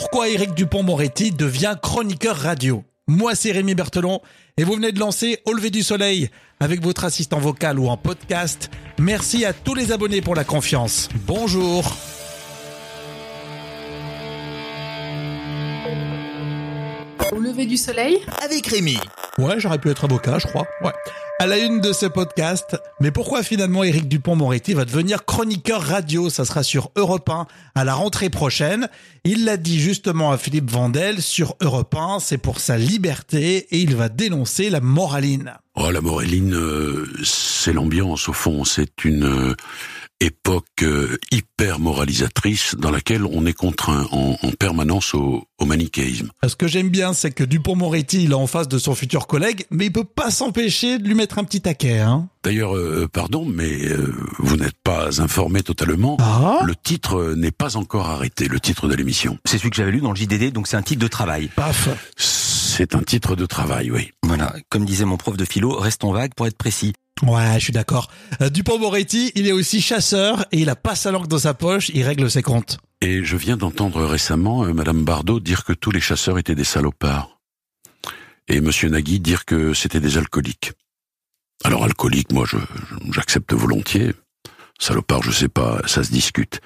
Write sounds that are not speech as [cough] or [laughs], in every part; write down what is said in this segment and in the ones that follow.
Pourquoi Éric Dupont-Moretti devient chroniqueur radio Moi, c'est Rémi Berthelon et vous venez de lancer Au lever du soleil avec votre assistant vocal ou en podcast. Merci à tous les abonnés pour la confiance. Bonjour. Au lever du soleil? Avec Rémi. Ouais, j'aurais pu être avocat, je crois. Ouais. À la une de ce podcast, mais pourquoi finalement Éric Dupont-Moretti va devenir chroniqueur radio? Ça sera sur Europe 1 à la rentrée prochaine. Il l'a dit justement à Philippe Vandel sur Europe 1, c'est pour sa liberté et il va dénoncer la moraline. Oh, la moraline, euh, c'est l'ambiance au fond, c'est une euh, époque euh, hyper moralisatrice dans laquelle on est contraint en, en permanence au, au, manichéisme. Ce que j'aime bien, c'est que Dupont-Moretti, il est en face de son futur collègue, mais il peut pas s'empêcher de lui mettre un petit taquet. Hein D'ailleurs, euh, pardon, mais euh, vous n'êtes pas informé totalement. Ah le titre n'est pas encore arrêté, le titre de l'émission. C'est celui que j'avais lu dans le JDD, donc c'est un titre de travail. Paf C'est un titre de travail, oui. Voilà, comme disait mon prof de philo, restons vagues pour être précis. Ouais, je suis d'accord. Euh, Dupont-Moretti, il est aussi chasseur et il a pas sa langue dans sa poche, il règle ses comptes. Et je viens d'entendre récemment euh, Madame Bardot dire que tous les chasseurs étaient des salopards. Et Monsieur Nagui dire que c'était des alcooliques. Alors alcoolique, moi, j'accepte volontiers. Salopard, je sais pas, ça se discute.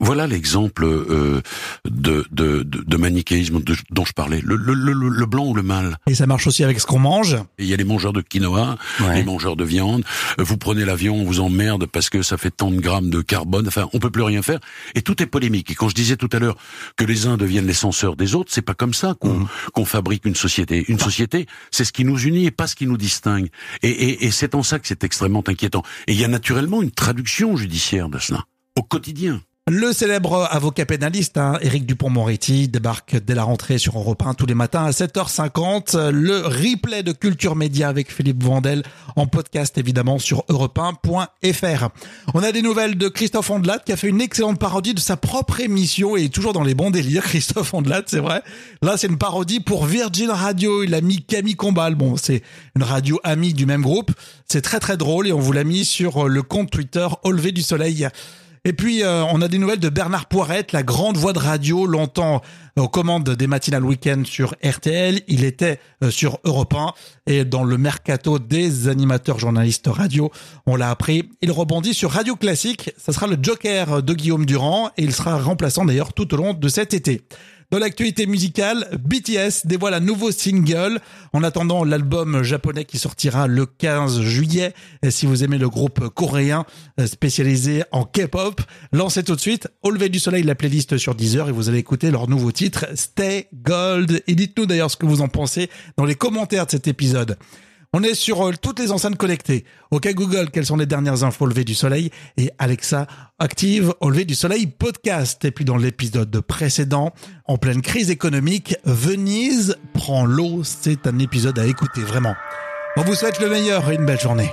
Voilà l'exemple euh, de, de, de, de, manichéisme de, dont je parlais. Le, le, le, le, blanc ou le mal. Et ça marche aussi avec ce qu'on mange? Il y a les mangeurs de quinoa, ouais. les mangeurs de viande. Vous prenez l'avion, on vous emmerde parce que ça fait tant de grammes de carbone. Enfin, on peut plus rien faire. Et tout est polémique. Et quand je disais tout à l'heure que les uns deviennent les censeurs des autres, c'est pas comme ça qu'on mmh. qu'on fabrique une société. Une société, c'est ce qui nous unit et pas ce qui nous distingue. Et, et, et c'est en ça que c'est extrêmement inquiétant. Et il y a naturellement une traduction judiciaire de cela, au quotidien. Le célèbre avocat pénaliste, hein, Éric Dupont-Moretti, débarque dès la rentrée sur Europe 1 tous les matins à 7h50. Le replay de Culture Média avec Philippe Vandel en podcast évidemment sur europe1.fr. On a des nouvelles de Christophe Ondelat qui a fait une excellente parodie de sa propre émission et toujours dans les bons délires. [laughs] Christophe Ondelat, c'est vrai. Là, c'est une parodie pour Virgin Radio. Il a mis Camille Combal. Bon, c'est une radio amie du même groupe. C'est très très drôle et on vous l'a mis sur le compte Twitter Au lever du soleil. Et puis, euh, on a des nouvelles de Bernard Poirette, la grande voix de radio, longtemps aux commandes des matinales week-end sur RTL. Il était euh, sur Europe 1 et dans le mercato des animateurs journalistes radio, on l'a appris. Il rebondit sur Radio Classique. Ça sera le joker de Guillaume Durand et il sera remplaçant d'ailleurs tout au long de cet été. Dans l'actualité musicale, BTS dévoile un nouveau single en attendant l'album japonais qui sortira le 15 juillet. Et si vous aimez le groupe coréen spécialisé en K-pop, lancez tout de suite Au lever du soleil la playlist sur Deezer et vous allez écouter leur nouveau titre Stay Gold. Et dites-nous d'ailleurs ce que vous en pensez dans les commentaires de cet épisode. On est sur toutes les enceintes connectées. OK Google, quelles sont les dernières infos au lever du soleil? Et Alexa active au lever du soleil podcast. Et puis dans l'épisode précédent, en pleine crise économique, Venise prend l'eau. C'est un épisode à écouter vraiment. On vous souhaite le meilleur et une belle journée.